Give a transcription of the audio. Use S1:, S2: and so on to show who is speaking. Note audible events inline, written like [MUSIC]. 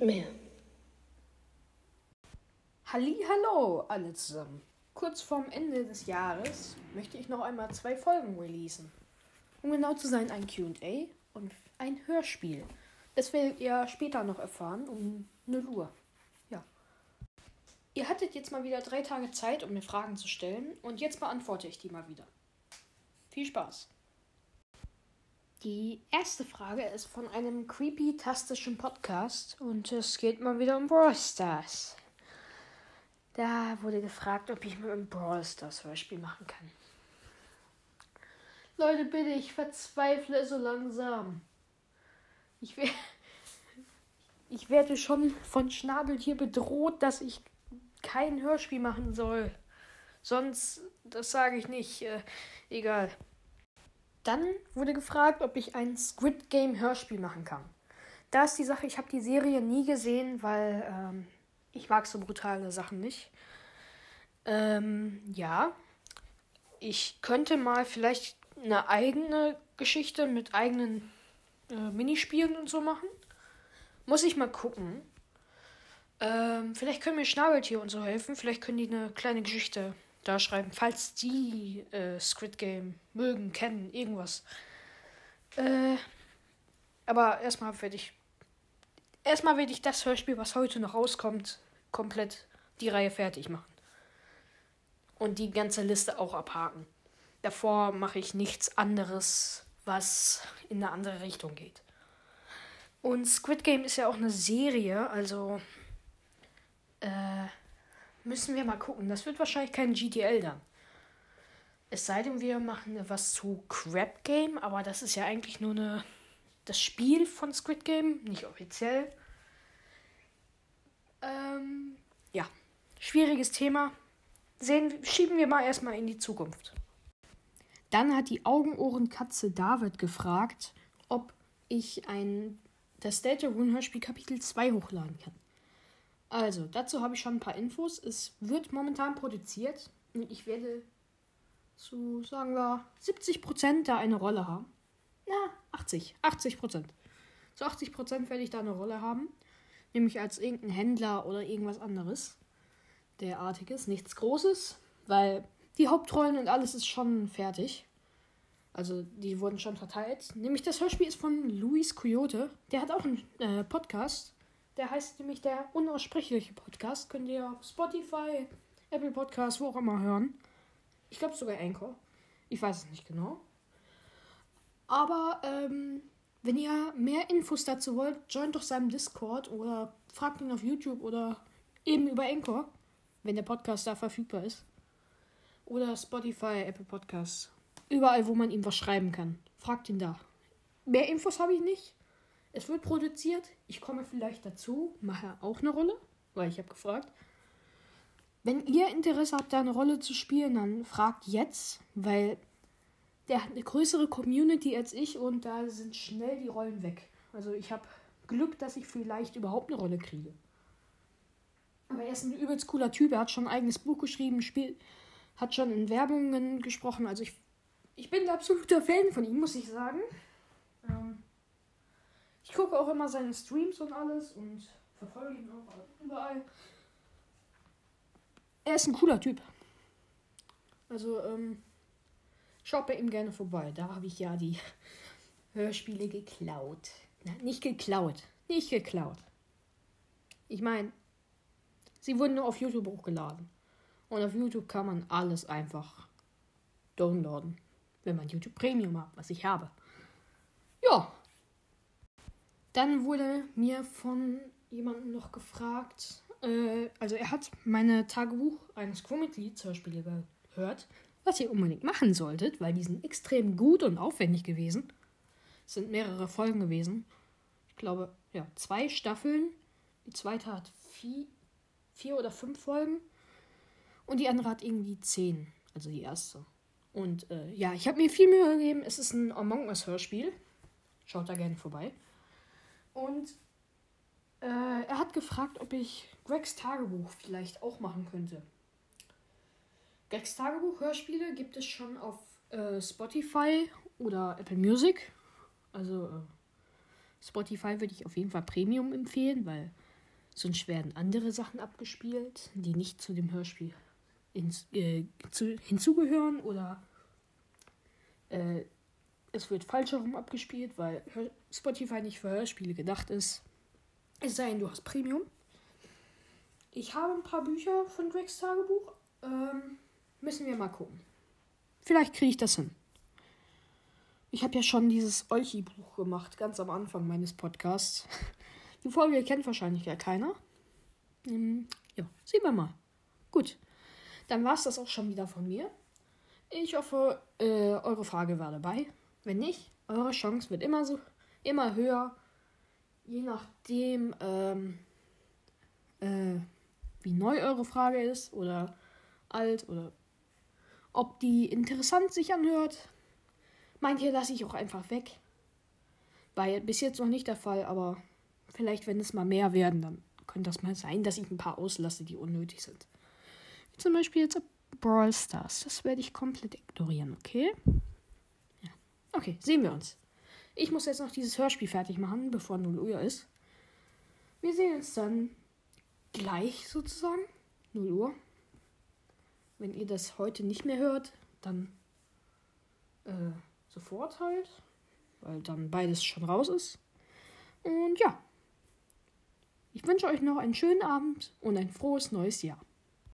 S1: und mehr.
S2: Hallo alle zusammen. Kurz vorm Ende des Jahres möchte ich noch einmal zwei Folgen releasen. Um genau zu sein, ein QA und ein Hörspiel. Das werdet ihr später noch erfahren, um 0 Uhr. Ja. Ihr hattet jetzt mal wieder drei Tage Zeit, um mir Fragen zu stellen, und jetzt beantworte ich die mal wieder. Viel Spaß! Die erste Frage ist von einem creepy-tastischen Podcast und es geht mal wieder um Brawl Stars. Da wurde gefragt, ob ich mit einem Brawl Stars Hörspiel machen kann. Leute, bitte, ich verzweifle so langsam. Ich, we [LAUGHS] ich werde schon von Schnabel hier bedroht, dass ich kein Hörspiel machen soll. Sonst, das sage ich nicht. Äh, egal. Dann wurde gefragt, ob ich ein Squid Game Hörspiel machen kann. Da ist die Sache, ich habe die Serie nie gesehen, weil ähm, ich mag so brutale Sachen nicht. Ähm, ja, ich könnte mal vielleicht eine eigene Geschichte mit eigenen äh, Minispielen und so machen. Muss ich mal gucken. Ähm, vielleicht können mir Schnabeltier und so helfen. Vielleicht können die eine kleine Geschichte da schreiben, falls die äh, Squid Game mögen, kennen, irgendwas. Äh, aber erstmal werde ich. Erstmal werde ich das Hörspiel, was heute noch rauskommt, komplett die Reihe fertig machen. Und die ganze Liste auch abhaken. Davor mache ich nichts anderes, was in eine andere Richtung geht. Und Squid Game ist ja auch eine Serie, also Müssen wir mal gucken. Das wird wahrscheinlich kein GTL dann. Es sei denn, wir machen was zu Crab Game, aber das ist ja eigentlich nur eine, das Spiel von Squid Game, nicht offiziell. Ähm, ja, schwieriges Thema. Sehen, schieben wir mal erstmal in die Zukunft. Dann hat die Augenohrenkatze David gefragt, ob ich ein das Delta Rune Hörspiel Kapitel 2 hochladen kann. Also, dazu habe ich schon ein paar Infos. Es wird momentan produziert und ich werde zu, sagen wir, 70% da eine Rolle haben. Na, 80. 80%. Zu 80% werde ich da eine Rolle haben. Nämlich als irgendein Händler oder irgendwas anderes. Derartiges. Nichts Großes, weil die Hauptrollen und alles ist schon fertig. Also, die wurden schon verteilt. Nämlich das Hörspiel ist von Luis Coyote. Der hat auch einen äh, Podcast. Der heißt nämlich der unaussprechliche Podcast. Könnt ihr auf Spotify, Apple Podcast, wo auch immer hören. Ich glaube sogar Anchor. Ich weiß es nicht genau. Aber ähm, wenn ihr mehr Infos dazu wollt, joint doch seinem Discord oder fragt ihn auf YouTube oder eben über Anchor, wenn der Podcast da verfügbar ist. Oder Spotify, Apple Podcasts. Überall, wo man ihm was schreiben kann. Fragt ihn da. Mehr Infos habe ich nicht. Es wird produziert. Ich komme vielleicht dazu, mache auch eine Rolle, weil ich habe gefragt. Wenn ihr Interesse habt, da eine Rolle zu spielen, dann fragt jetzt, weil der hat eine größere Community als ich und da sind schnell die Rollen weg. Also ich habe Glück, dass ich vielleicht überhaupt eine Rolle kriege. Aber er ist ein übelst cooler Typ. Er hat schon ein eigenes Buch geschrieben, spiel, hat schon in Werbungen gesprochen. Also ich, ich bin ein absoluter Fan von ihm, muss ich sagen. Ähm, ich gucke auch immer seine Streams und alles und verfolge ihn auch überall. Er ist ein cooler Typ. Also, ähm, schaut bei ihm gerne vorbei. Da habe ich ja die [LAUGHS] Hörspiele geklaut. Na, nicht geklaut. Nicht geklaut. Ich meine, sie wurden nur auf YouTube hochgeladen. Und auf YouTube kann man alles einfach downloaden. Wenn man YouTube Premium hat, was ich habe. Ja, dann wurde mir von jemandem noch gefragt, äh, also er hat meine Tagebuch eines Crewmitglieds Hörspiele gehört, was ihr unbedingt machen solltet, weil die sind extrem gut und aufwendig gewesen. Es sind mehrere Folgen gewesen. Ich glaube, ja, zwei Staffeln. Die zweite hat vier, vier oder fünf Folgen. Und die andere hat irgendwie zehn. Also die erste. Und äh, ja, ich habe mir viel Mühe gegeben. Es ist ein Among Us Hörspiel. Schaut da gerne vorbei. Und äh, er hat gefragt, ob ich Gregs Tagebuch vielleicht auch machen könnte. Gregs Tagebuch Hörspiele gibt es schon auf äh, Spotify oder Apple Music. Also äh, Spotify würde ich auf jeden Fall Premium empfehlen, weil sonst werden andere Sachen abgespielt, die nicht zu dem Hörspiel ins, äh, zu, hinzugehören oder äh, es wird falsch herum abgespielt, weil Spotify nicht für Hörspiele gedacht ist. Es sei denn, du hast Premium. Ich habe ein paar Bücher von Gregs Tagebuch. Ähm, müssen wir mal gucken. Vielleicht kriege ich das hin. Ich habe ja schon dieses Olchi-Buch gemacht, ganz am Anfang meines Podcasts. [LAUGHS] Die Folge kennt wahrscheinlich ja keiner. Ähm, ja, sehen wir mal. Gut, dann war es das auch schon wieder von mir. Ich hoffe, äh, eure Frage war dabei. Wenn nicht, eure Chance wird immer so, immer höher, je nachdem, ähm, äh, wie neu eure Frage ist oder alt oder ob die interessant sich anhört. Manche lasse ich auch einfach weg. War bis jetzt noch nicht der Fall, aber vielleicht, wenn es mal mehr werden, dann könnte das mal sein, dass ich ein paar auslasse, die unnötig sind. Wie zum Beispiel jetzt Brawl Stars. Das werde ich komplett ignorieren, okay? Okay, sehen wir uns. Ich muss jetzt noch dieses Hörspiel fertig machen, bevor 0 Uhr ist. Wir sehen uns dann gleich sozusagen. 0 Uhr. Wenn ihr das heute nicht mehr hört, dann äh, sofort halt, weil dann beides schon raus ist. Und ja, ich wünsche euch noch einen schönen Abend und ein frohes neues Jahr.